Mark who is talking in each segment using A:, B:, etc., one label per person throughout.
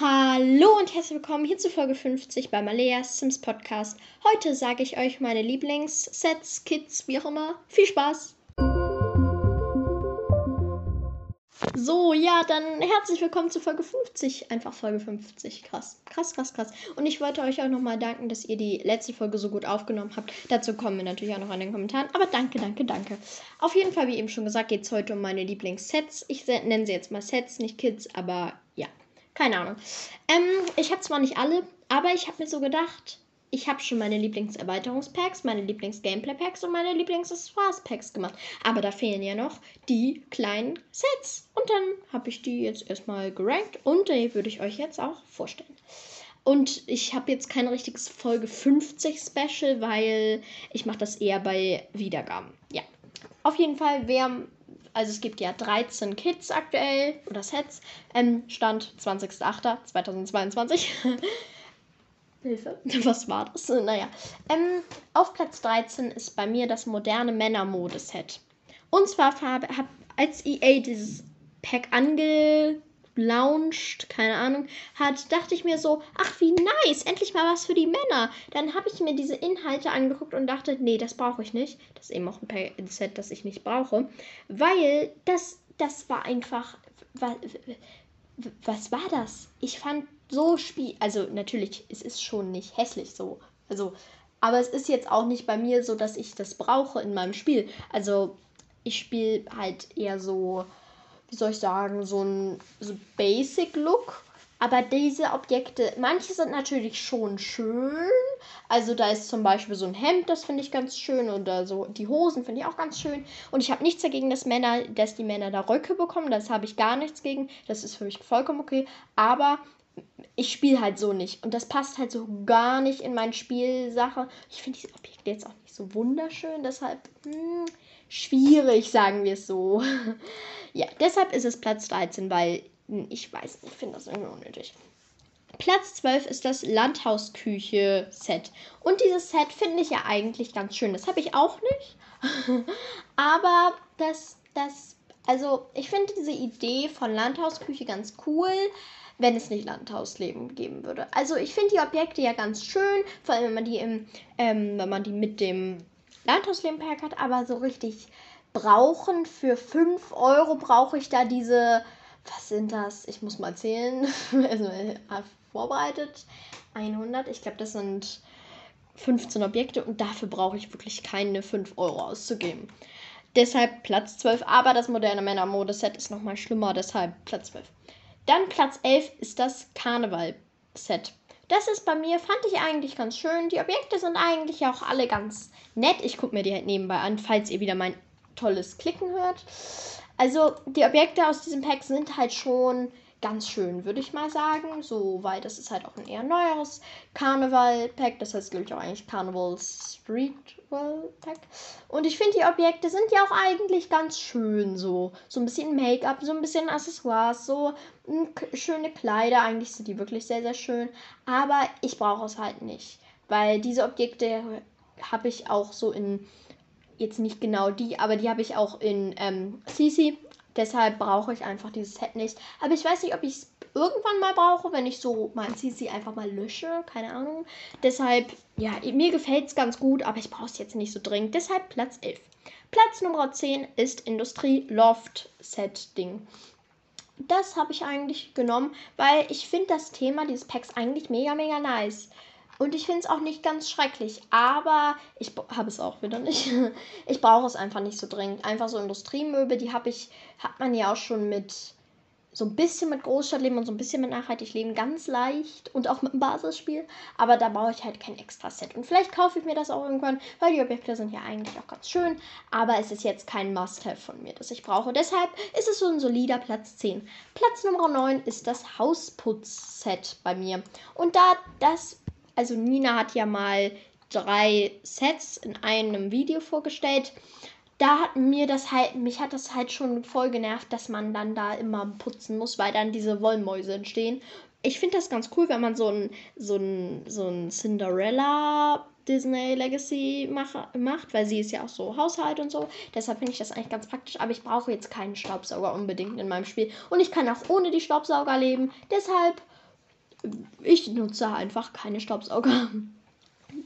A: Hallo und herzlich willkommen hier zu Folge 50 bei Maleas Sims Podcast. Heute sage ich euch meine Lieblingssets, Kits, wie auch immer. Viel Spaß! So, ja, dann herzlich willkommen zu Folge 50. Einfach Folge 50. Krass, krass, krass, krass. Und ich wollte euch auch nochmal danken, dass ihr die letzte Folge so gut aufgenommen habt. Dazu kommen wir natürlich auch noch in den Kommentaren. Aber danke, danke, danke. Auf jeden Fall, wie eben schon gesagt, geht es heute um meine Lieblingssets. Ich nenne sie jetzt mal Sets, nicht Kits, aber keine Ahnung. Ähm, ich habe zwar nicht alle, aber ich habe mir so gedacht, ich habe schon meine Lieblingserweiterungspacks, meine Lieblings-Gameplay-Packs und meine Lieblings-Accessoires-Packs gemacht. Aber da fehlen ja noch die kleinen Sets. Und dann habe ich die jetzt erstmal gerankt und die würde ich euch jetzt auch vorstellen. Und ich habe jetzt kein richtiges Folge 50 Special, weil ich mache das eher bei Wiedergaben. Ja. Auf jeden Fall, wer also es gibt ja 13 Kits aktuell oder Sets. Ähm, Stand 20.08.2022. Hilfe, was war das? Naja. Ähm, auf Platz 13 ist bei mir das moderne Männermode-Set. Und zwar habe, hab, als EA dieses Pack ange launcht, keine Ahnung, hat, dachte ich mir so, ach wie nice, endlich mal was für die Männer. Dann habe ich mir diese Inhalte angeguckt und dachte, nee, das brauche ich nicht. Das ist eben auch ein Set, das ich nicht brauche, weil das, das war einfach, was, was war das? Ich fand so spiel, also natürlich, es ist schon nicht hässlich so, also, aber es ist jetzt auch nicht bei mir so, dass ich das brauche in meinem Spiel. Also ich spiele halt eher so wie soll ich sagen, so ein so Basic-Look. Aber diese Objekte, manche sind natürlich schon schön. Also da ist zum Beispiel so ein Hemd, das finde ich ganz schön. Oder so die Hosen finde ich auch ganz schön. Und ich habe nichts dagegen, dass Männer, dass die Männer da Röcke bekommen. Das habe ich gar nichts gegen. Das ist für mich vollkommen okay. Aber ich spiele halt so nicht. Und das passt halt so gar nicht in meine Spielsache. Ich finde diese Objekte jetzt auch nicht so wunderschön. Deshalb, hm, schwierig, sagen wir es so. ja, deshalb ist es Platz 13, weil hm, ich weiß ich finde das irgendwie unnötig. Platz 12 ist das Landhausküche-Set. Und dieses Set finde ich ja eigentlich ganz schön. Das habe ich auch nicht. Aber das, das, also ich finde diese Idee von Landhausküche ganz cool, wenn es nicht Landhausleben geben würde. Also ich finde die Objekte ja ganz schön, vor allem wenn man die im, ähm, wenn man die mit dem Landhausleben-Pack hat, aber so richtig brauchen. Für 5 Euro brauche ich da diese, was sind das? Ich muss mal zählen. also äh, vorbereitet. 100. Ich glaube, das sind 15 Objekte und dafür brauche ich wirklich keine 5 Euro auszugeben. Deshalb Platz 12. Aber das moderne Männer-Modeset ist nochmal schlimmer, deshalb Platz 12. Dann Platz 11 ist das Karneval-Set. Das ist bei mir, fand ich eigentlich ganz schön. Die Objekte sind eigentlich auch alle ganz nett. Ich gucke mir die halt nebenbei an, falls ihr wieder mein tolles Klicken hört. Also die Objekte aus diesem Pack sind halt schon ganz schön, würde ich mal sagen. So, weil das ist halt auch ein eher neueres Karneval-Pack. Das heißt, glaube ich, auch eigentlich Carnival Streetwall-Pack. Und ich finde, die Objekte sind ja auch eigentlich ganz schön so. So ein bisschen Make-up, so ein bisschen Accessoires, so schöne Kleider. Eigentlich sind die wirklich sehr, sehr schön. Aber ich brauche es halt nicht. Weil diese Objekte habe ich auch so in jetzt nicht genau die, aber die habe ich auch in ähm, CC Deshalb brauche ich einfach dieses Set nicht. Aber ich weiß nicht, ob ich es irgendwann mal brauche, wenn ich so mein CC einfach mal lösche. Keine Ahnung. Deshalb, ja, mir gefällt es ganz gut, aber ich brauche es jetzt nicht so dringend. Deshalb Platz 11. Platz Nummer 10 ist Industrie Loft Set Ding. Das habe ich eigentlich genommen, weil ich finde das Thema dieses Packs eigentlich mega, mega nice. Und ich finde es auch nicht ganz schrecklich, aber ich habe es auch wieder nicht. Ich brauche es einfach nicht so dringend. Einfach so Industriemöbel, die habe ich, hat man ja auch schon mit so ein bisschen mit Großstadtleben und so ein bisschen mit Nachhaltigleben ganz leicht und auch mit dem Basisspiel. Aber da brauche ich halt kein extra Set. Und vielleicht kaufe ich mir das auch irgendwann, weil die Objekte sind ja eigentlich auch ganz schön. Aber es ist jetzt kein Must-Have von mir, das ich brauche. Deshalb ist es so ein solider Platz 10. Platz Nummer 9 ist das Hausputz-Set bei mir. Und da das also Nina hat ja mal drei Sets in einem Video vorgestellt. Da hat mir das halt, mich hat das halt schon voll genervt, dass man dann da immer putzen muss, weil dann diese Wollmäuse entstehen. Ich finde das ganz cool, wenn man so ein, so ein, so ein Cinderella Disney Legacy mach, macht, weil sie ist ja auch so Haushalt und so. Deshalb finde ich das eigentlich ganz praktisch. Aber ich brauche jetzt keinen Staubsauger unbedingt in meinem Spiel. Und ich kann auch ohne die Staubsauger leben. Deshalb ich nutze einfach keine Staubsauger.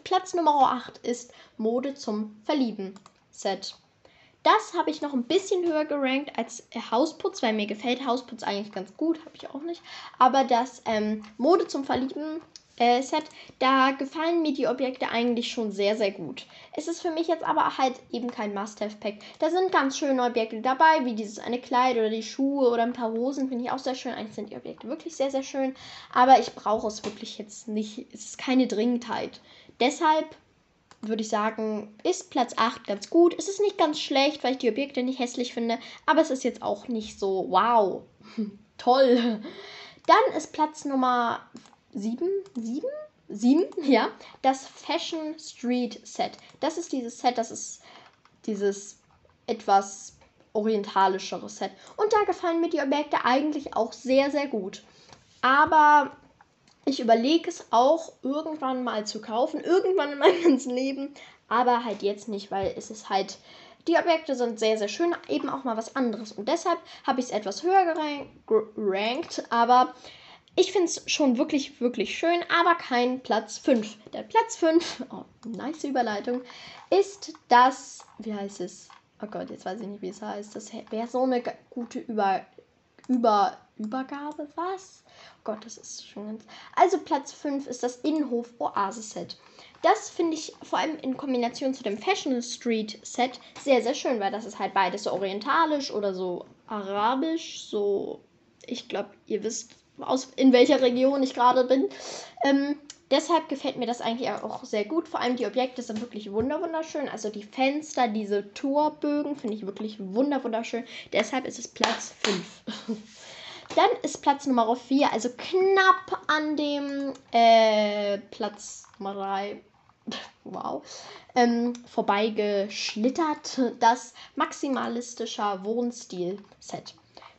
A: Platz Nummer 8 ist Mode zum Verlieben Set. Das habe ich noch ein bisschen höher gerankt als Hausputz, weil mir gefällt Hausputz eigentlich ganz gut, habe ich auch nicht. Aber das ähm, Mode zum Verlieben äh, Set, da gefallen mir die Objekte eigentlich schon sehr, sehr gut. Es ist für mich jetzt aber halt eben kein Must-Have-Pack. Da sind ganz schöne Objekte dabei, wie dieses eine Kleid oder die Schuhe oder ein paar Hosen, finde ich auch sehr schön. Eigentlich sind die Objekte wirklich sehr, sehr schön. Aber ich brauche es wirklich jetzt nicht. Es ist keine Dringendheit. Deshalb würde ich sagen, ist Platz 8 ganz gut. Es ist nicht ganz schlecht, weil ich die Objekte nicht hässlich finde, aber es ist jetzt auch nicht so, wow, toll. Dann ist Platz Nummer 7, 7? 7, ja, das Fashion Street Set. Das ist dieses Set, das ist dieses etwas orientalischere Set. Und da gefallen mir die Objekte eigentlich auch sehr, sehr gut. Aber ich überlege es auch irgendwann mal zu kaufen, irgendwann in meinem ganzen Leben, aber halt jetzt nicht, weil es ist halt, die Objekte sind sehr, sehr schön, eben auch mal was anderes. Und deshalb habe ich es etwas höher gerankt, aber ich finde es schon wirklich, wirklich schön, aber kein Platz 5. Der Platz 5, oh, nice Überleitung, ist das, wie heißt es? Oh Gott, jetzt weiß ich nicht, wie es heißt. Das wäre so eine gute Über, Über, Übergabe, was? Gott, das ist schon ganz. Also Platz 5 ist das Innenhof Oasis Set. Das finde ich vor allem in Kombination zu dem Fashion Street Set sehr, sehr schön, weil das ist halt beides so orientalisch oder so arabisch, so. Ich glaube, ihr wisst, aus, in welcher Region ich gerade bin. Ähm, deshalb gefällt mir das eigentlich auch sehr gut. Vor allem die Objekte sind wirklich wunderschön. Also die Fenster, diese Torbögen finde ich wirklich wunderschön. Deshalb ist es Platz 5. Dann ist Platz Nummer 4, also knapp an dem äh, Platz Nummer 3. Wow. Ähm, vorbeigeschlittert. Das maximalistischer Wohnstil-Set.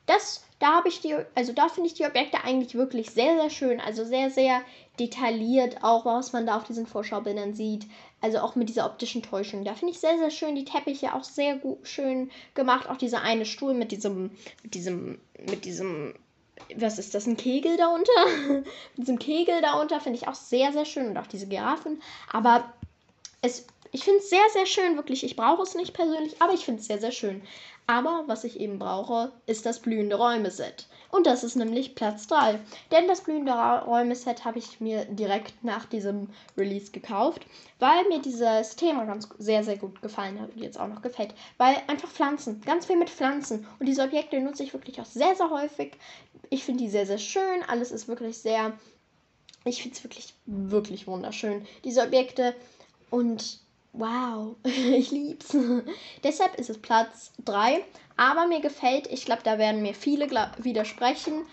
A: Das, da habe ich die, also da finde ich die Objekte eigentlich wirklich sehr, sehr schön. Also sehr, sehr detailliert, auch was man da auf diesen Vorschaubildern sieht. Also auch mit dieser optischen Täuschung. Da finde ich sehr, sehr schön. Die Teppiche auch sehr gut, schön gemacht. Auch dieser eine Stuhl mit diesem, mit diesem, mit diesem was ist das, ein Kegel darunter? Mit diesem Kegel darunter finde ich auch sehr, sehr schön und auch diese Giraffen. Aber es, ich finde es sehr, sehr schön, wirklich. Ich brauche es nicht persönlich, aber ich finde es sehr, sehr schön. Aber was ich eben brauche, ist das blühende Räume-Set. Und das ist nämlich Platz 3. Denn das blühende Räume-Set habe ich mir direkt nach diesem Release gekauft, weil mir dieses Thema ganz sehr, sehr gut gefallen hat und jetzt auch noch gefällt. Weil einfach Pflanzen, ganz viel mit Pflanzen. Und diese Objekte nutze ich wirklich auch sehr, sehr häufig. Ich finde die sehr, sehr schön. Alles ist wirklich sehr. Ich finde es wirklich, wirklich wunderschön. Diese Objekte. Und wow, ich lieb's. Deshalb ist es Platz 3. Aber mir gefällt, ich glaube, da werden mir viele widersprechen,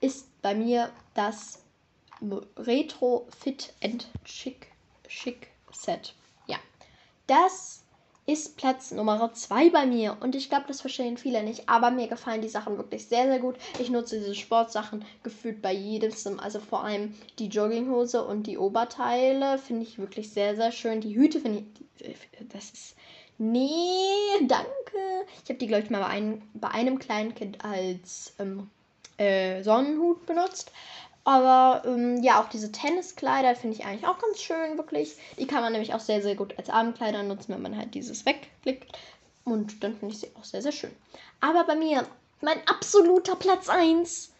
A: ist bei mir das Retro Fit and Chic, Chic Set. Ja, das ist Platz Nummer 2 bei mir. Und ich glaube, das verstehen viele nicht. Aber mir gefallen die Sachen wirklich sehr, sehr gut. Ich nutze diese Sportsachen gefühlt bei jedem Sim. Also vor allem die Jogginghose und die Oberteile finde ich wirklich sehr, sehr schön. Die Hüte finde ich. Das ist. Nee, danke. Ich habe die, glaube ich, mal bei einem, bei einem kleinen Kind als ähm, äh, Sonnenhut benutzt. Aber ähm, ja, auch diese Tenniskleider finde ich eigentlich auch ganz schön, wirklich. Die kann man nämlich auch sehr, sehr gut als Abendkleider nutzen, wenn man halt dieses wegklickt. Und dann finde ich sie auch sehr, sehr schön. Aber bei mir, mein absoluter Platz 1,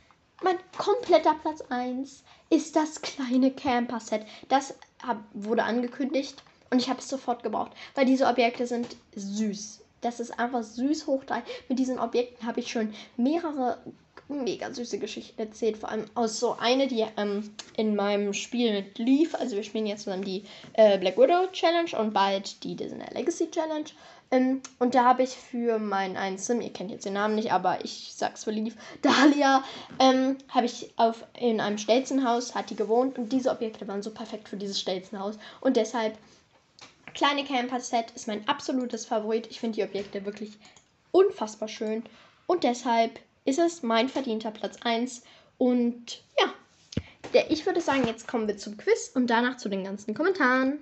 A: mein kompletter Platz 1 ist das kleine Camper-Set. Das hab, wurde angekündigt und ich habe es sofort gebraucht, weil diese Objekte sind süß. Das ist einfach süß hoch drei. Mit diesen Objekten habe ich schon mehrere mega süße Geschichten erzählt. Vor allem aus so eine, die ähm, in meinem Spiel mit lief. Also wir spielen jetzt zusammen die äh, Black Widow Challenge und bald die Disney Legacy Challenge. Ähm, und da habe ich für meinen einen Sim, ihr kennt jetzt den Namen nicht, aber ich sag's für lief, Dahlia, ähm, habe ich auf, in einem Stelzenhaus, hat die gewohnt und diese Objekte waren so perfekt für dieses Stelzenhaus. Und deshalb, kleine Camper-Set ist mein absolutes Favorit. Ich finde die Objekte wirklich unfassbar schön. Und deshalb ist es mein verdienter Platz 1. Und ja, der, ich würde sagen, jetzt kommen wir zum Quiz und danach zu den ganzen Kommentaren.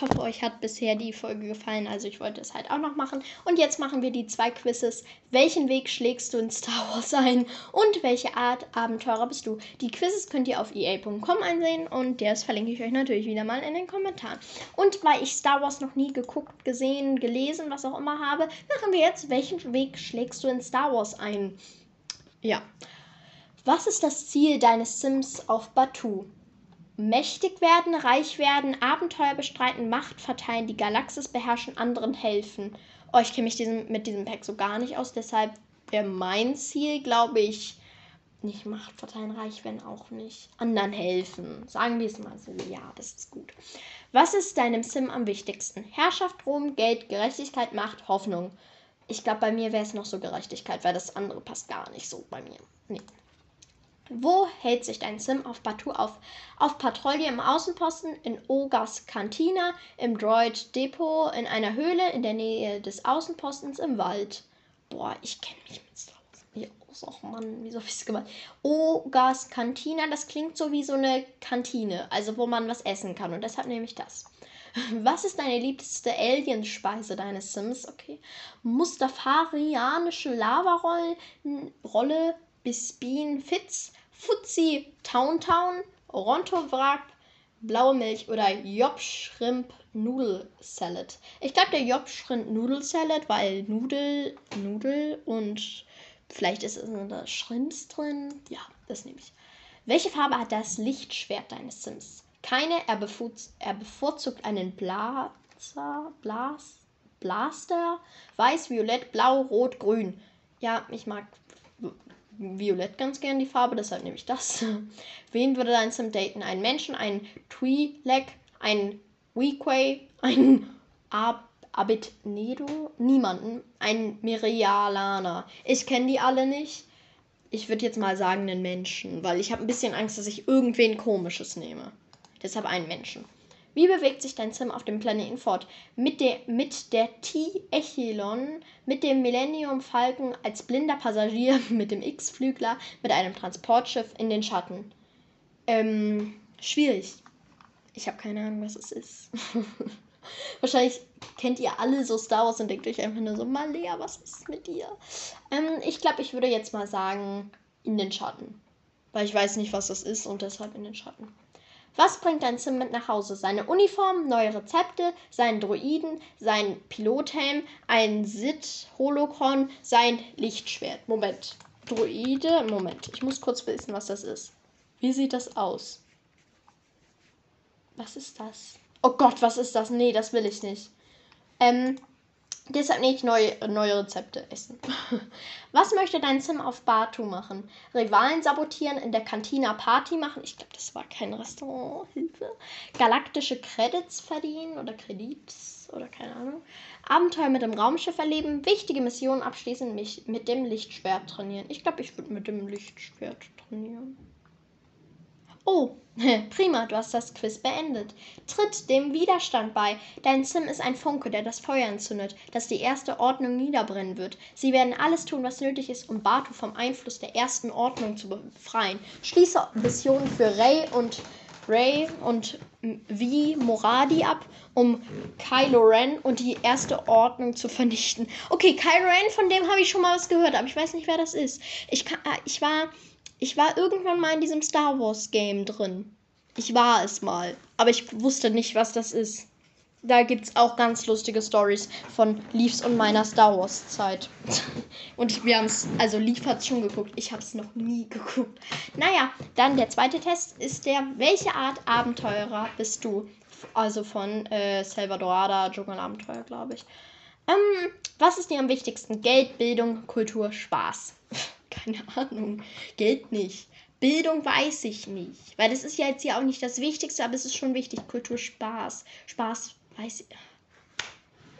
A: Ich hoffe, euch hat bisher die Folge gefallen. Also ich wollte es halt auch noch machen. Und jetzt machen wir die zwei Quizzes. Welchen Weg schlägst du in Star Wars ein? Und welche Art Abenteurer bist du? Die Quizzes könnt ihr auf ea.com einsehen und das verlinke ich euch natürlich wieder mal in den Kommentaren. Und weil ich Star Wars noch nie geguckt, gesehen, gelesen, was auch immer habe, machen wir jetzt, welchen Weg schlägst du in Star Wars ein? Ja. Was ist das Ziel deines Sims auf Batu? Mächtig werden, reich werden, Abenteuer bestreiten, Macht verteilen, die Galaxis beherrschen, anderen helfen. Oh, ich kenne mich diesen, mit diesem Pack so gar nicht aus, deshalb wäre mein Ziel, glaube ich, nicht Macht verteilen, reich werden auch nicht. Anderen helfen. Sagen wir es mal so. Ja, das ist gut. Was ist deinem Sim am wichtigsten? Herrschaft, Ruhm, Geld, Gerechtigkeit, Macht, Hoffnung. Ich glaube, bei mir wäre es noch so Gerechtigkeit, weil das andere passt gar nicht so bei mir. Nee. Wo hält sich dein Sim auf Batu auf? Auf Patrouille im Außenposten, in Ogas Kantina, im Droid Depot, in einer Höhle in der Nähe des Außenpostens im Wald. Boah, ich kenne mich mit Star Wars nicht aus. Och Mann, wieso hab ich's gemacht? Ogas Kantina, das klingt so wie so eine Kantine, also wo man was essen kann und deshalb nehme ich das. Was ist deine liebste Alienspeise deines Sims? Okay. Mustafarianische Lavarolle, Bispin Fitz, Fuzzi Ronto Wrap, blaue Milch oder Job Shrimp Nudel Salad. Ich glaube der Job Shrimp Nudel Salad, weil Nudel, Nudel und vielleicht ist es da Shrimps drin. Ja, das nehme ich. Welche Farbe hat das Lichtschwert deines Sims? Keine, er, bevorzugt, er bevorzugt einen Blazer, Blas, Blaster, weiß, violett, blau, rot, grün. Ja, ich mag Violett ganz gern die Farbe, deshalb nehme ich das. Wen würde dein Sim daten? Einen Menschen, einen Twi'lek, einen Weequay, einen Ab Abednedo? Niemanden. Einen Mirialaner. Ich kenne die alle nicht. Ich würde jetzt mal sagen einen Menschen, weil ich habe ein bisschen Angst, dass ich irgendwen komisches nehme. Deshalb einen Menschen. Wie bewegt sich dein Sim auf dem Planeten fort? Mit der, mit der T-Echelon, mit dem Millennium Falcon als blinder Passagier, mit dem X-Flügler, mit einem Transportschiff in den Schatten. Ähm, schwierig. Ich habe keine Ahnung, was es ist. Wahrscheinlich kennt ihr alle so Star Wars und denkt euch einfach nur so, Malea, was ist mit dir? Ähm, ich glaube, ich würde jetzt mal sagen, in den Schatten. Weil ich weiß nicht, was das ist und deshalb in den Schatten. Was bringt dein Sim mit nach Hause? Seine Uniform, neue Rezepte, seinen Droiden, sein Pilothelm, ein Sith-Holocron, sein Lichtschwert. Moment. Droide, Moment. Ich muss kurz wissen, was das ist. Wie sieht das aus? Was ist das? Oh Gott, was ist das? Nee, das will ich nicht. Ähm, Deshalb nicht neue, neue Rezepte essen. Was möchte dein Sim auf Batu machen? Rivalen sabotieren, in der Kantina Party machen? Ich glaube, das war kein Restaurant. Hilfe. Galaktische Credits verdienen oder Kredits oder keine Ahnung. Abenteuer mit dem Raumschiff erleben, wichtige Missionen abschließen, mich mit dem Lichtschwert trainieren. Ich glaube, ich würde mit dem Lichtschwert trainieren. Oh, prima, du hast das Quiz beendet. Tritt dem Widerstand bei. Dein Sim ist ein Funke, der das Feuer entzündet, das die erste Ordnung niederbrennen wird. Sie werden alles tun, was nötig ist, um Batu vom Einfluss der ersten Ordnung zu befreien. Schließe Missionen für Ray und Ray und wie Moradi ab, um Kylo Ren und die erste Ordnung zu vernichten. Okay, Kylo Ren, von dem habe ich schon mal was gehört, aber ich weiß nicht, wer das ist. Ich, kann, äh, ich war ich war irgendwann mal in diesem Star Wars Game drin. Ich war es mal. Aber ich wusste nicht, was das ist. Da gibt es auch ganz lustige Stories von Leafs und meiner Star Wars Zeit. und wir haben es, also Leaf hat es schon geguckt. Ich habe es noch nie geguckt. Naja, dann der zweite Test ist der, welche Art Abenteurer bist du? Also von äh, Salvadorada, Dschungelabenteuer, glaube ich. Ähm, was ist dir am wichtigsten? Geld, Bildung, Kultur, Spaß. Keine Ahnung. Geld nicht. Bildung weiß ich nicht. Weil das ist ja jetzt ja auch nicht das Wichtigste, aber es ist schon wichtig. Kultur, Spaß. Spaß weiß ich.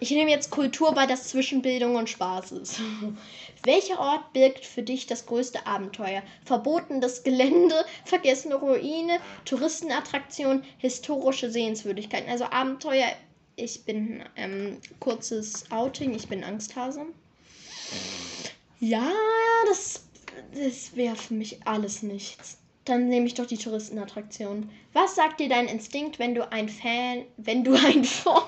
A: Ich nehme jetzt Kultur, weil das zwischen Bildung und Spaß ist. Welcher Ort birgt für dich das größte Abenteuer? Verbotenes Gelände, vergessene Ruine, Touristenattraktion, historische Sehenswürdigkeiten. Also Abenteuer. Ich bin ähm, kurzes Outing. Ich bin Angsthase. Ja, das, das wäre für mich alles nichts. Dann nehme ich doch die Touristenattraktion. Was sagt dir dein Instinkt, wenn du ein Fan, wenn du ein von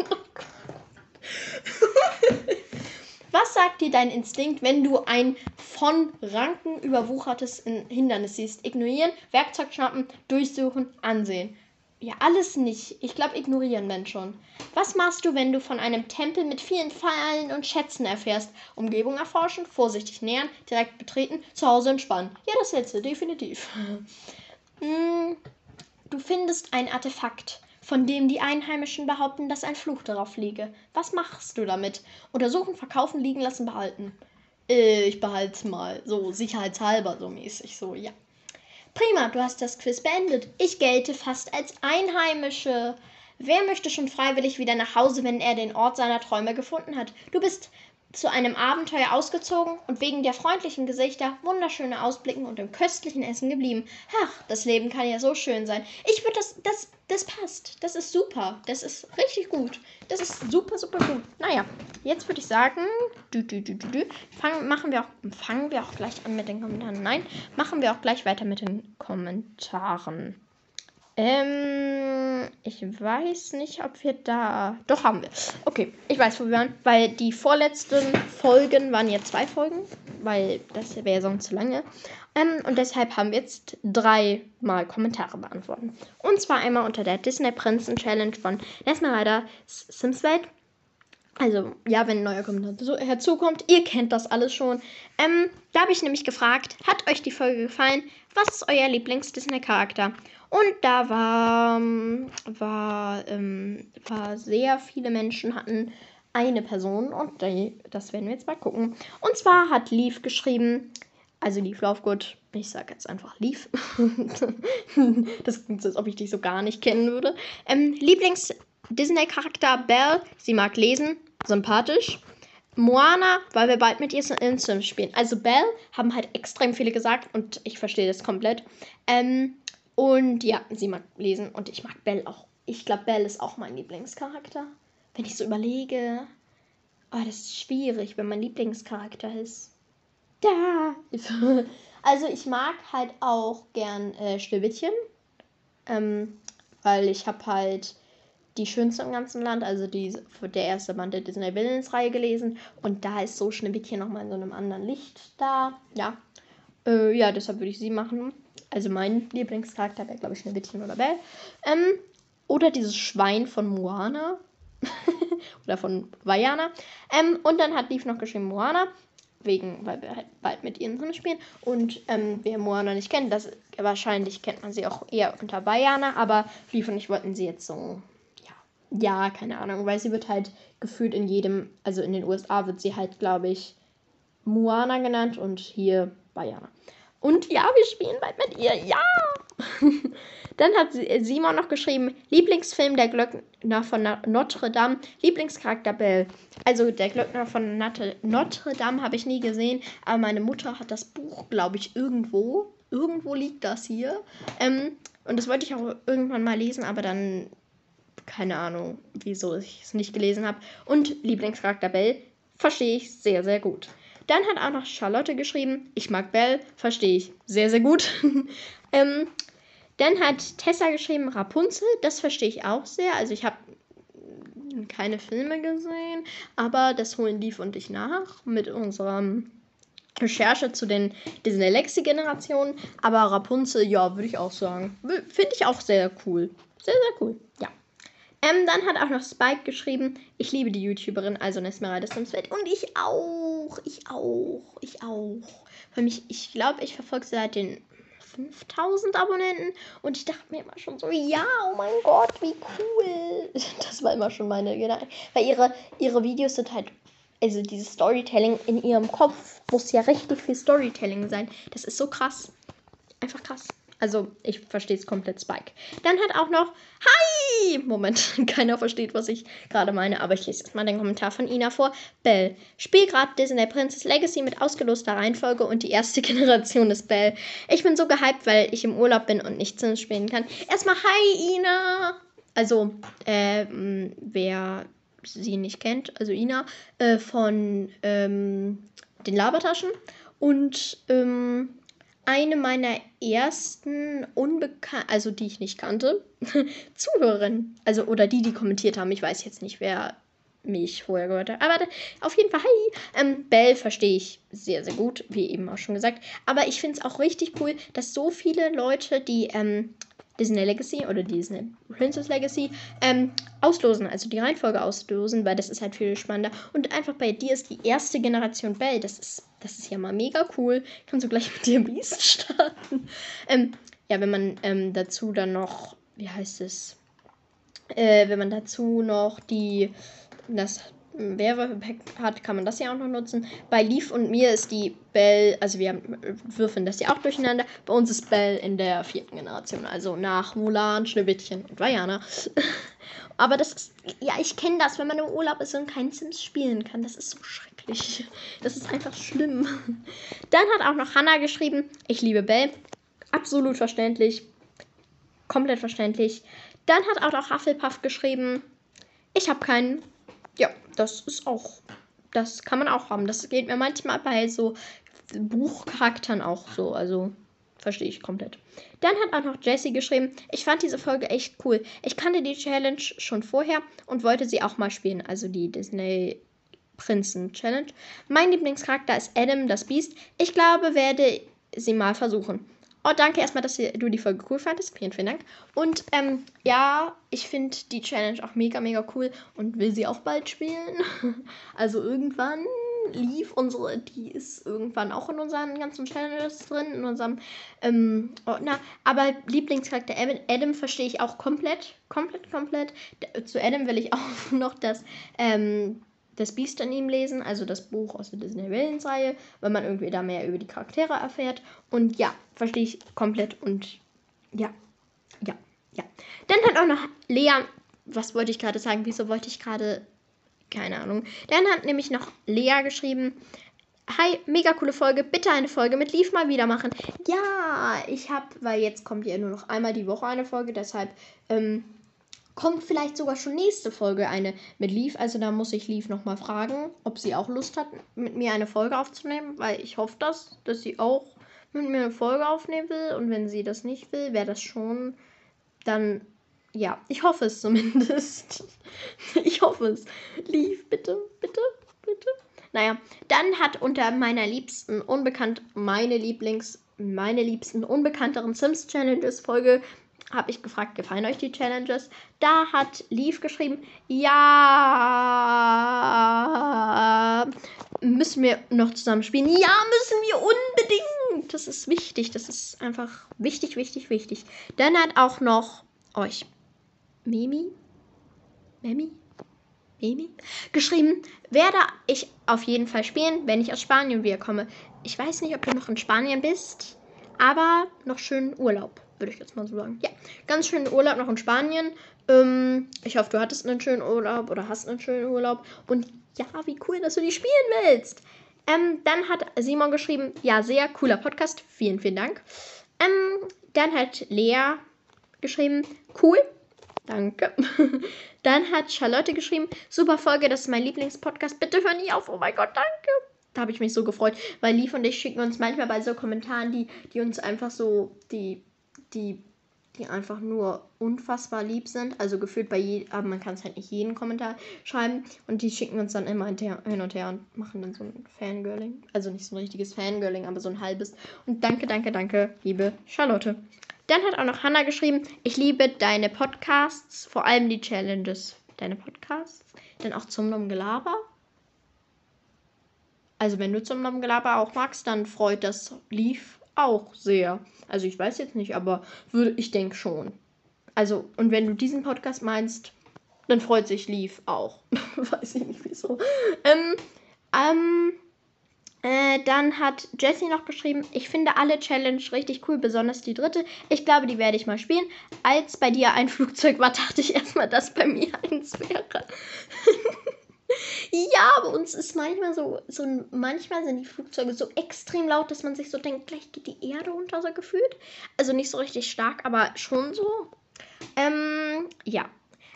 A: Was sagt dir dein Instinkt, wenn du ein von Ranken überwuchertes Hindernis siehst? Ignorieren, Werkzeug schnappen, durchsuchen, ansehen. Ja, alles nicht. Ich glaube, ignorieren wenn schon. Was machst du, wenn du von einem Tempel mit vielen Fallen und Schätzen erfährst? Umgebung erforschen, vorsichtig nähern, direkt betreten, zu Hause entspannen. Ja, das letzte, definitiv. hm, du findest ein Artefakt, von dem die Einheimischen behaupten, dass ein Fluch darauf liege. Was machst du damit? Untersuchen, verkaufen, liegen lassen, behalten. Äh, ich behalte mal. So sicherheitshalber, so mäßig. So, ja. Prima, du hast das Quiz beendet. Ich gelte fast als Einheimische. Wer möchte schon freiwillig wieder nach Hause, wenn er den Ort seiner Träume gefunden hat? Du bist zu einem Abenteuer ausgezogen und wegen der freundlichen Gesichter, wunderschönen Ausblicken und dem köstlichen Essen geblieben. Ach, das Leben kann ja so schön sein. Ich würde das, das, das passt. Das ist super. Das ist richtig gut. Das ist super, super gut. Naja, jetzt würde ich sagen, dü, dü, dü, dü, fangen, machen wir auch, fangen wir auch gleich an mit den Kommentaren. Nein, machen wir auch gleich weiter mit den Kommentaren. Ähm, ich weiß nicht, ob wir da. Doch, haben wir. Okay, ich weiß, wo wir waren. Weil die vorletzten Folgen waren ja zwei Folgen. Weil das wäre sonst zu lange. Ähm, und deshalb haben wir jetzt dreimal Kommentare beantworten. Und zwar einmal unter der Disney Prinzen Challenge von Esmeralda Simswelt. Also, ja, wenn ein neuer Kommentar herzukommt, ihr kennt das alles schon. Ähm, da habe ich nämlich gefragt, hat euch die Folge gefallen? Was ist euer Lieblings-Disney-Charakter? Und da war, war, ähm, war sehr viele Menschen hatten eine Person und die, das werden wir jetzt mal gucken. Und zwar hat Leaf geschrieben, also Leaf Lovegood, ich sage jetzt einfach Leaf. das klingt so, als ob ich dich so gar nicht kennen würde. Ähm, Lieblings-Disney-Charakter Belle, sie mag lesen, sympathisch. Moana, weil wir bald mit ihr in Sims spielen. Also Belle haben halt extrem viele gesagt und ich verstehe das komplett. Ähm, und ja, sie mag lesen und ich mag Belle auch. Ich glaube, Belle ist auch mein Lieblingscharakter. Wenn ich so überlege. Oh, das ist schwierig, wenn mein Lieblingscharakter ist. Da! Also ich mag halt auch gern äh, Schneewittchen. Ähm, weil ich habe halt die schönste im ganzen Land, also die, der erste Band der Disney Villains Reihe gelesen. Und da ist so Schneewittchen nochmal in so einem anderen Licht da. Ja. Äh, ja, deshalb würde ich sie machen. Also mein Lieblingscharakter wäre, glaube ich, Schneewittchen oder Belle. Ähm, oder dieses Schwein von Moana. oder von Vajana. Ähm, und dann hat Leaf noch geschrieben Moana. Wegen, weil wir halt bald mit ihren drin spielen. Und ähm, wer Moana nicht kennt, das wahrscheinlich kennt man sie auch eher unter Vajana. Aber Leaf und ich wollten sie jetzt so, ja, keine Ahnung, weil sie wird halt gefühlt in jedem, also in den USA wird sie halt, glaube ich, Moana genannt und hier Vajana. Und ja, wir spielen bald mit ihr. Ja! Dann hat äh, Simon noch geschrieben: Lieblingsfilm der Glöckner von Notre Dame, Lieblingscharakter Belle. Also der Glöckner von Notre Dame habe ich nie gesehen, aber meine Mutter hat das Buch, glaube ich, irgendwo. Irgendwo liegt das hier. Ähm, und das wollte ich auch irgendwann mal lesen, aber dann keine Ahnung, wieso ich es nicht gelesen habe. Und Lieblingscharakter Belle verstehe ich sehr, sehr gut. Dann hat auch noch Charlotte geschrieben, ich mag Belle, verstehe ich sehr, sehr gut. ähm, dann hat Tessa geschrieben, Rapunzel, das verstehe ich auch sehr. Also ich habe keine Filme gesehen, aber das holen Lief und ich nach mit unserer Recherche zu den Disney Lexi-Generationen. Aber Rapunzel, ja, würde ich auch sagen. Finde ich auch sehr cool. Sehr, sehr cool. Ja. Ähm, dann hat auch noch Spike geschrieben, ich liebe die YouTuberin, also Nesmeralda Simsfeld. Und ich auch, ich auch, ich auch. Weil mich, ich glaube, ich verfolge sie seit den 5000 Abonnenten und ich dachte mir immer schon so, ja, oh mein Gott, wie cool. Das war immer schon meine Gedanke. Weil ihre, ihre Videos sind halt, also dieses Storytelling in ihrem Kopf muss ja richtig viel Storytelling sein. Das ist so krass. Einfach krass. Also, ich verstehe es komplett Spike. Dann hat auch noch Hi! Moment, keiner versteht, was ich gerade meine, aber ich lese erstmal den Kommentar von Ina vor. Bell. Spiel gerade Disney Princess Legacy mit ausgeloster Reihenfolge und die erste Generation ist Bell. Ich bin so gehypt, weil ich im Urlaub bin und nicht Sims spielen kann. Erstmal Hi, Ina! Also, äh, wer sie nicht kennt, also Ina, äh, von ähm, den Labertaschen. Und ähm, eine meiner ersten unbekannten, also die ich nicht kannte, Zuhörerinnen. Also, oder die, die kommentiert haben. Ich weiß jetzt nicht, wer mich vorher gehört hat. Aber auf jeden Fall, hi. Ähm, Belle verstehe ich sehr, sehr gut, wie eben auch schon gesagt. Aber ich finde es auch richtig cool, dass so viele Leute, die ähm, Disney Legacy oder Disney Princess Legacy ähm, auslosen, also die Reihenfolge auslosen, weil das ist halt viel spannender. Und einfach bei dir ist die erste Generation Belle, das ist, das ist ja mal mega cool. Kannst du gleich mit dem Beast starten. Ähm, ja, wenn man ähm, dazu dann noch, wie heißt es, äh, wenn man dazu noch die, das Werwolf-Pack hat, kann man das ja auch noch nutzen. Bei Leaf und mir ist die Bell, also wir würfeln das ja auch durcheinander. Bei uns ist Bell in der vierten Generation, also nach Mulan, Schneewittchen und Vajana. Aber das ist, ja, ich kenne das, wenn man im Urlaub ist und kein Sims spielen kann. Das ist so schrecklich. Das ist einfach schlimm. Dann hat auch noch Hannah geschrieben, ich liebe Bell. Absolut verständlich. Komplett verständlich. Dann hat auch noch Hufflepuff geschrieben, ich habe keinen ja, das ist auch, das kann man auch haben. Das geht mir manchmal bei so Buchcharakteren auch so. Also verstehe ich komplett. Dann hat auch noch Jessie geschrieben, ich fand diese Folge echt cool. Ich kannte die Challenge schon vorher und wollte sie auch mal spielen. Also die Disney Prinzen Challenge. Mein Lieblingscharakter ist Adam, das Biest. Ich glaube, werde sie mal versuchen. Oh, danke erstmal, dass du die Folge cool fandest. Vielen, vielen Dank. Und ähm, ja, ich finde die Challenge auch mega, mega cool und will sie auch bald spielen. also irgendwann lief unsere, die ist irgendwann auch in unseren ganzen Challenges drin, in unserem ähm, Ordner. Aber Lieblingscharakter Adam, Adam verstehe ich auch komplett, komplett, komplett. Zu Adam will ich auch noch das ähm, das Biest an ihm lesen, also das Buch aus der Disney Villains-Reihe, weil man irgendwie da mehr über die Charaktere erfährt. Und ja, verstehe ich komplett und ja, ja, ja. Dann hat auch noch Lea, was wollte ich gerade sagen? Wieso wollte ich gerade, keine Ahnung. Dann hat nämlich noch Lea geschrieben, Hi, mega coole Folge. Bitte eine Folge mit Lief mal wieder machen. Ja, ich habe, weil jetzt kommt ja nur noch einmal die Woche eine Folge, deshalb ähm, kommt vielleicht sogar schon nächste Folge eine mit Leaf. Also da muss ich Leaf nochmal fragen, ob sie auch Lust hat, mit mir eine Folge aufzunehmen, weil ich hoffe das, dass sie auch mit mir eine Folge aufnehmen will. Und wenn sie das nicht will, wäre das schon dann. Ja, ich hoffe es zumindest. ich hoffe es. Leaf, bitte, bitte, bitte. Naja, dann hat unter meiner liebsten unbekannt meine Lieblings meine liebsten unbekannteren Sims Challenges Folge habe ich gefragt, gefallen euch die Challenges? Da hat Leaf geschrieben, ja, müssen wir noch zusammen spielen? Ja, müssen wir unbedingt. Das ist wichtig. Das ist einfach wichtig, wichtig, wichtig. Dann hat auch noch euch Mimi, Mimi, Mimi geschrieben, werde ich auf jeden Fall spielen, wenn ich aus Spanien wiederkomme. Ich weiß nicht, ob du noch in Spanien bist, aber noch schönen Urlaub würde ich jetzt mal so sagen. Ja, ganz schönen Urlaub noch in Spanien. Ähm, ich hoffe, du hattest einen schönen Urlaub oder hast einen schönen Urlaub. Und ja, wie cool, dass du die spielen willst. Ähm, dann hat Simon geschrieben, ja, sehr cooler Podcast. Vielen, vielen Dank. Ähm, dann hat Lea geschrieben, cool. Danke. dann hat Charlotte geschrieben, super Folge, das ist mein Lieblingspodcast. Bitte hör nie auf. Oh mein Gott, danke. Da habe ich mich so gefreut, weil Lee und ich schicken uns manchmal bei so Kommentaren, die, die uns einfach so, die die, die einfach nur unfassbar lieb sind. Also gefühlt bei jedem, aber man kann es halt nicht jeden Kommentar schreiben. Und die schicken uns dann immer hin und her und machen dann so ein Fangirling. Also nicht so ein richtiges Fangirling, aber so ein halbes. Und danke, danke, danke, liebe Charlotte. Dann hat auch noch Hannah geschrieben, ich liebe deine Podcasts, vor allem die Challenges. Deine Podcasts? Dann auch zum Nom Gelaber? Also wenn du zum Nom Gelaber auch magst, dann freut das Lief auch sehr. Also ich weiß jetzt nicht, aber würde ich denke schon. Also, und wenn du diesen Podcast meinst, dann freut sich Leaf auch. weiß ich nicht wieso. Ähm, ähm, äh, dann hat Jessie noch geschrieben, ich finde alle Challenge richtig cool, besonders die dritte. Ich glaube, die werde ich mal spielen. Als bei dir ein Flugzeug war, dachte ich erstmal, dass bei mir eins wäre. Ja, bei uns ist manchmal so, so, manchmal sind die Flugzeuge so extrem laut, dass man sich so denkt, gleich geht die Erde unter so gefühlt. Also nicht so richtig stark, aber schon so. Ähm, ja.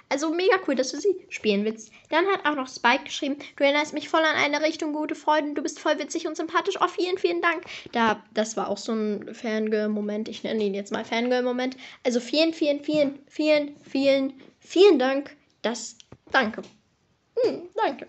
A: Also mega cool, dass du sie spielen willst. Dann hat auch noch Spike geschrieben, du erinnerst mich voll an eine Richtung, gute Freuden, du bist voll witzig und sympathisch. Oh, vielen, vielen Dank. Da, das war auch so ein Fangirl-Moment. Ich nenne ihn jetzt mal Fangirl-Moment. Also vielen, vielen, vielen, vielen, vielen, vielen Dank. Das, danke. Hm, danke.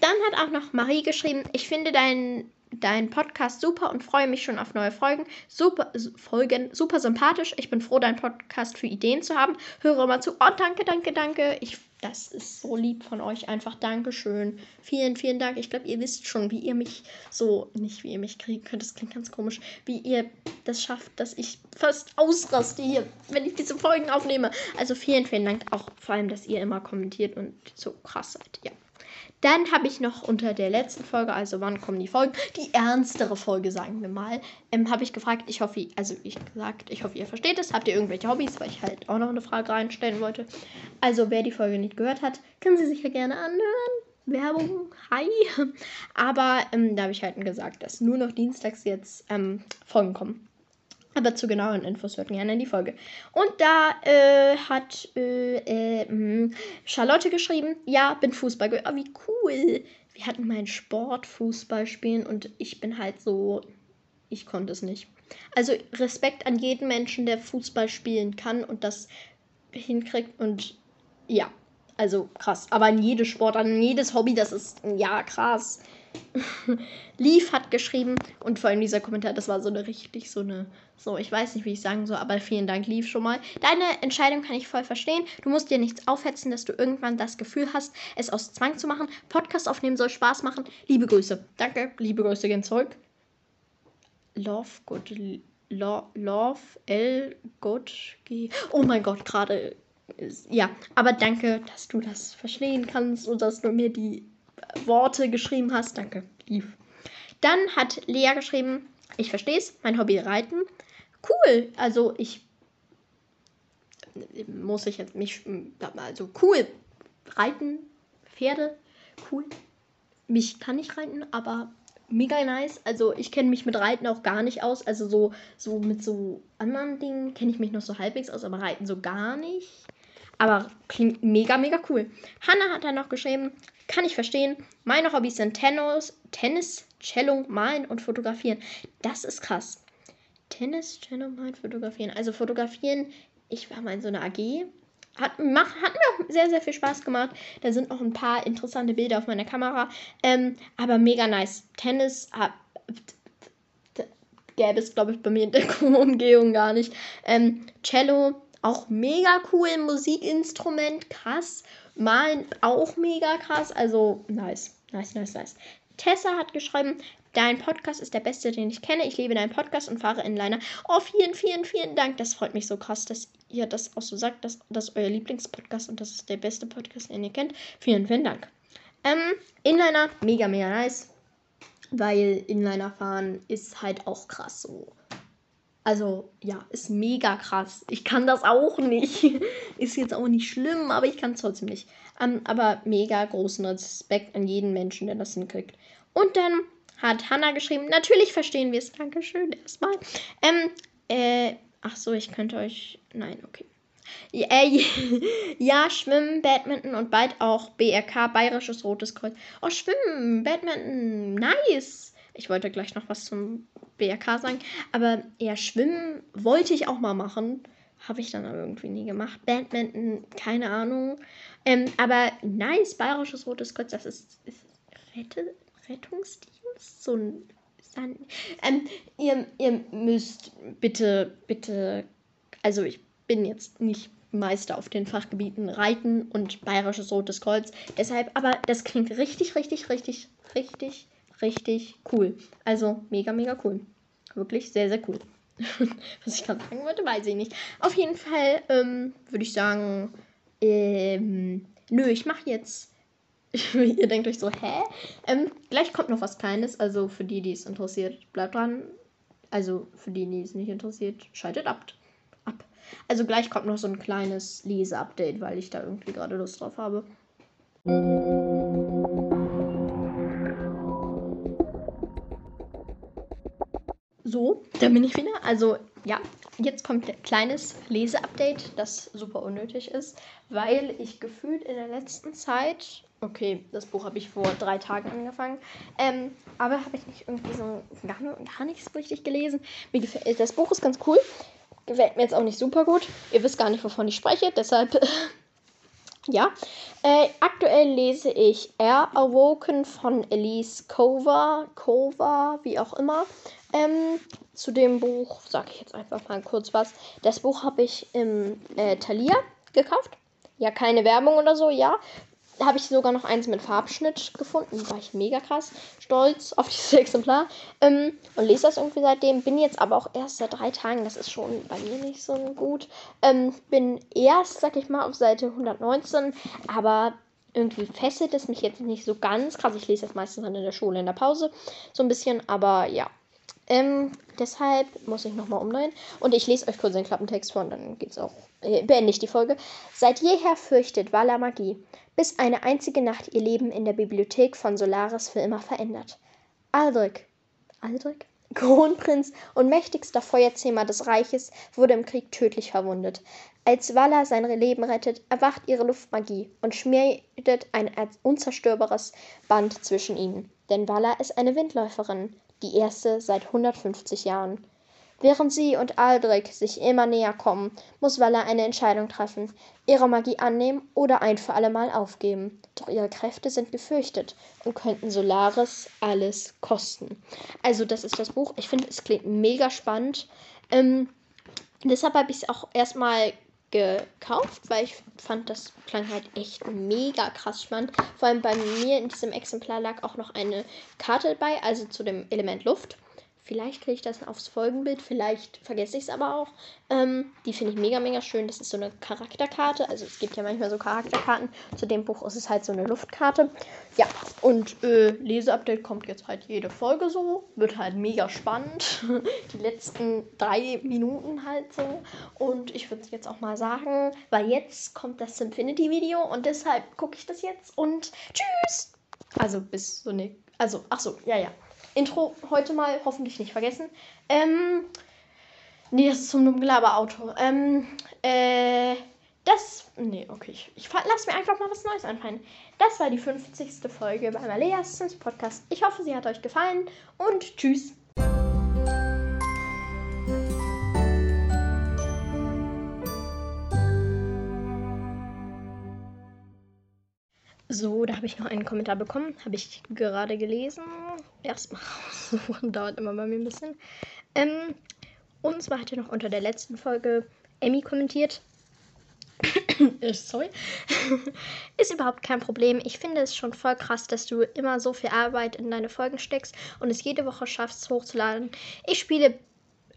A: Dann hat auch noch Marie geschrieben, ich finde deinen deinen Podcast super und freue mich schon auf neue Folgen. Super, Folgen, super sympathisch. Ich bin froh, deinen Podcast für Ideen zu haben. Höre immer zu. Oh, danke, danke, danke. Ich, das ist so lieb von euch. Einfach Dankeschön. Vielen, vielen Dank. Ich glaube, ihr wisst schon, wie ihr mich so, nicht wie ihr mich kriegen könnt, das klingt ganz komisch, wie ihr das schafft, dass ich fast ausraste hier, wenn ich diese Folgen aufnehme. Also vielen, vielen Dank auch vor allem, dass ihr immer kommentiert und so krass seid. Ja. Dann habe ich noch unter der letzten Folge, also wann kommen die Folgen, die ernstere Folge, sagen wir mal, ähm, habe ich gefragt, ich hoffe, also ich gesagt, ich hoffe, ihr versteht es. Habt ihr irgendwelche Hobbys, weil ich halt auch noch eine Frage reinstellen wollte. Also wer die Folge nicht gehört hat, können sie sich ja gerne anhören. Werbung, hi. Aber ähm, da habe ich halt gesagt, dass nur noch dienstags jetzt ähm, Folgen kommen. Aber zu genaueren Infos hört gerne in die Folge. Und da äh, hat äh, äh, hm, Charlotte geschrieben, ja, bin Fußball. Oh, wie cool. Wir hatten mal Sportfußball spielen und ich bin halt so, ich konnte es nicht. Also Respekt an jeden Menschen, der Fußball spielen kann und das hinkriegt und ja, also krass. Aber an jedes Sport, an jedes Hobby, das ist ja krass. Leaf hat geschrieben und vor allem dieser Kommentar, das war so eine richtig so eine, so, ich weiß nicht, wie ich sagen soll, aber vielen Dank, Leaf, schon mal. Deine Entscheidung kann ich voll verstehen. Du musst dir nichts aufhetzen, dass du irgendwann das Gefühl hast, es aus Zwang zu machen. Podcast aufnehmen soll Spaß machen. Liebe Grüße. Danke, liebe Grüße gehen zurück. Love, good, lo, love, L, good, G. Oh mein Gott, gerade. Ja, aber danke, dass du das verstehen kannst und dass du mir die Worte geschrieben hast. Danke, lief. Dann hat Lea geschrieben, ich verstehe es, mein Hobby reiten. Cool, also ich muss ich jetzt mich, also cool, reiten, Pferde, cool. Mich kann ich reiten, aber mega nice. Also ich kenne mich mit Reiten auch gar nicht aus. Also so, so mit so anderen Dingen kenne ich mich noch so halbwegs aus, aber Reiten so gar nicht. Aber klingt mega, mega cool. Hannah hat dann noch geschrieben, kann ich verstehen. Meine Hobbys sind Tennis, Tennis, Cello, Malen und Fotografieren. Das ist krass. Tennis, Cello, Malen, Fotografieren. Also Fotografieren, ich war mal in so einer AG. Hat, mach, hat mir auch sehr, sehr viel Spaß gemacht. Da sind noch ein paar interessante Bilder auf meiner Kamera. Ähm, aber mega nice. Tennis hab, gäbe es, glaube ich, bei mir in der Umgehung gar nicht. Ähm, Cello, auch mega cool. Musikinstrument, krass. Malen auch mega krass. Also nice, nice, nice, nice. Tessa hat geschrieben, dein Podcast ist der beste, den ich kenne. Ich liebe deinen Podcast und fahre Inliner. Oh, vielen, vielen, vielen Dank. Das freut mich so krass, dass ihr das auch so sagt, dass das euer Lieblingspodcast und das ist der beste Podcast, den ihr kennt. Vielen, vielen Dank. Ähm, Inliner, mega, mega nice. Weil Inliner fahren ist halt auch krass so. Also, ja, ist mega krass. Ich kann das auch nicht. ist jetzt auch nicht schlimm, aber ich kann es trotzdem nicht. Ähm, aber mega großen Respekt an jeden Menschen, der das hinkriegt. Und dann hat Hannah geschrieben, natürlich verstehen wir es. Dankeschön erstmal. Ähm, äh, ach so, ich könnte euch. Nein, okay. Ja, äh, ja, Schwimmen, Badminton und bald auch BRK, Bayerisches Rotes Kreuz. Oh, Schwimmen, Badminton, nice. Ich wollte gleich noch was zum BRK sagen. Aber ja, Schwimmen wollte ich auch mal machen. Habe ich dann aber irgendwie nie gemacht. Badminton, keine Ahnung. Ähm, aber nice, Bayerisches Rotes Kreuz, das ist, ist Rette, Rettungsdienst? So ein. Ähm, ihr, ihr müsst bitte, bitte. Also, ich bin jetzt nicht Meister auf den Fachgebieten Reiten und Bayerisches Rotes Kreuz. Deshalb, aber das klingt richtig, richtig, richtig, richtig richtig cool. Also mega, mega cool. Wirklich sehr, sehr cool. Was ich gerade sagen wollte, weiß ich nicht. Auf jeden Fall ähm, würde ich sagen, ähm, nö, ich mache jetzt. Ihr denkt euch so, hä? Ähm, gleich kommt noch was Kleines. Also für die, die es interessiert, bleibt dran. Also für die, die es nicht interessiert, schaltet ab. ab. Also gleich kommt noch so ein kleines Lese-Update, weil ich da irgendwie gerade Lust drauf habe. So, da bin ich wieder. Also, ja, jetzt kommt ein kleines Leseupdate, das super unnötig ist, weil ich gefühlt in der letzten Zeit, okay, das Buch habe ich vor drei Tagen angefangen, ähm, aber habe ich nicht irgendwie so gar, gar nichts richtig gelesen. Mir gefällt, das Buch ist ganz cool, gefällt mir jetzt auch nicht super gut. Ihr wisst gar nicht, wovon ich spreche, deshalb Ja, äh, aktuell lese ich Air Awoken von Elise Kova, Kova, wie auch immer. Ähm, zu dem Buch sage ich jetzt einfach mal kurz was. Das Buch habe ich im äh, Thalia gekauft. Ja, keine Werbung oder so, ja. Habe ich sogar noch eins mit Farbschnitt gefunden. War ich mega krass stolz auf dieses Exemplar. Ähm, und lese das irgendwie seitdem. Bin jetzt aber auch erst seit drei Tagen. Das ist schon bei mir nicht so gut. Ähm, bin erst, sag ich mal, auf Seite 119. Aber irgendwie fesselt es mich jetzt nicht so ganz krass. Ich lese das meistens dann in der Schule in der Pause. So ein bisschen. Aber ja, ähm, deshalb muss ich nochmal umdrehen. Und ich lese euch kurz den Klappentext vor und dann geht's auch. Äh, beende ich die Folge. Seit jeher fürchtet Vala Magie, bis eine einzige Nacht ihr Leben in der Bibliothek von Solaris für immer verändert. Aldrich, Aldrich? Kronprinz und mächtigster Feuerzähmer des Reiches, wurde im Krieg tödlich verwundet. Als Vala sein Leben rettet, erwacht ihre Luftmagie und schmiedet ein unzerstörbares Band zwischen ihnen. Denn Vala ist eine Windläuferin, die erste seit 150 Jahren. Während sie und Aldrich sich immer näher kommen, muss Walla eine Entscheidung treffen, ihre Magie annehmen oder ein für allemal aufgeben. Doch ihre Kräfte sind gefürchtet und könnten Solaris alles kosten. Also das ist das Buch. Ich finde, es klingt mega spannend. Ähm, deshalb habe ich es auch erstmal gekauft, weil ich fand, das klang halt echt mega krass spannend. Vor allem bei mir in diesem Exemplar lag auch noch eine Karte bei, also zu dem Element Luft. Vielleicht kriege ich das aufs Folgenbild, vielleicht vergesse ich es aber auch. Ähm, die finde ich mega, mega schön. Das ist so eine Charakterkarte. Also es gibt ja manchmal so Charakterkarten. Zu dem Buch ist es halt so eine Luftkarte. Ja, und äh, Leseupdate kommt jetzt halt jede Folge so. Wird halt mega spannend. die letzten drei Minuten halt so. Und ich würde es jetzt auch mal sagen, weil jetzt kommt das Infinity-Video und deshalb gucke ich das jetzt und tschüss! Also bis so ne. Also, ach so, ja, ja. Intro heute mal hoffentlich nicht vergessen. Ähm, nee, das ist zum dummen Gelaber-Auto. Ähm, äh, das. Nee, okay. Ich, ich lass mir einfach mal was Neues einfallen. Das war die 50. Folge beim Aleas Sims Podcast. Ich hoffe, sie hat euch gefallen und tschüss. So, da habe ich noch einen Kommentar bekommen. Habe ich gerade gelesen. Erstmal raussuchen, dauert immer bei mir ein bisschen. Ähm, und zwar hat er noch unter der letzten Folge Emmy kommentiert. Äh, sorry. ist überhaupt kein Problem. Ich finde es schon voll krass, dass du immer so viel Arbeit in deine Folgen steckst und es jede Woche schaffst, hochzuladen. Ich spiele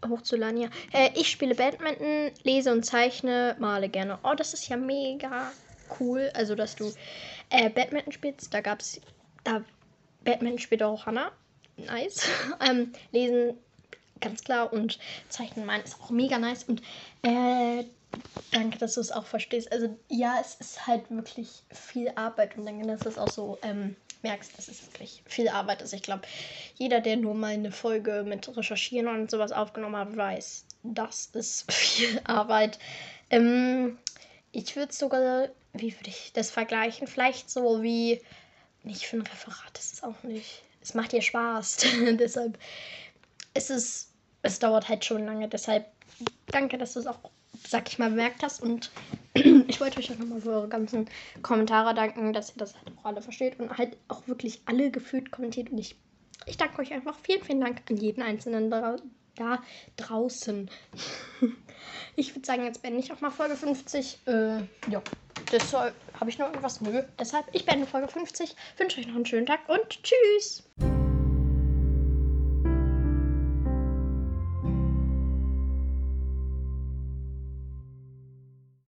A: hochzuladen, ja. Äh, ich spiele Badminton, lese und zeichne, male gerne. Oh, das ist ja mega cool. Also, dass du äh, Badminton spielst. Da gab es. Da Badminton spielt auch Hannah. Nice. ähm, lesen, ganz klar. Und Zeichnen meinen ist auch mega nice. Und äh, danke, dass du es auch verstehst. Also, ja, es ist halt wirklich viel Arbeit. Und danke, dass du es auch so. Ähm, merkst, dass es wirklich viel Arbeit ist. Ich glaube, jeder, der nur mal eine Folge mit Recherchieren und sowas aufgenommen hat, weiß, das ist viel Arbeit. Ähm, ich würde sogar wie würde ich das vergleichen? Vielleicht so wie, nicht für ein Referat, das ist auch nicht. Es macht dir Spaß. deshalb ist es, es dauert halt schon lange. Deshalb danke, dass du es auch, sag ich mal, bemerkt hast. Und ich wollte euch auch nochmal für eure ganzen Kommentare danken, dass ihr das halt auch alle versteht und halt auch wirklich alle gefühlt kommentiert. Und ich, ich danke euch einfach. Vielen, vielen Dank an jeden einzelnen da, da draußen. ich würde sagen, jetzt beende ich auch mal Folge 50. Äh, ja. Deshalb habe ich noch irgendwas? Nö. Deshalb, ich beende Folge 50. Wünsche euch noch einen schönen Tag und tschüss.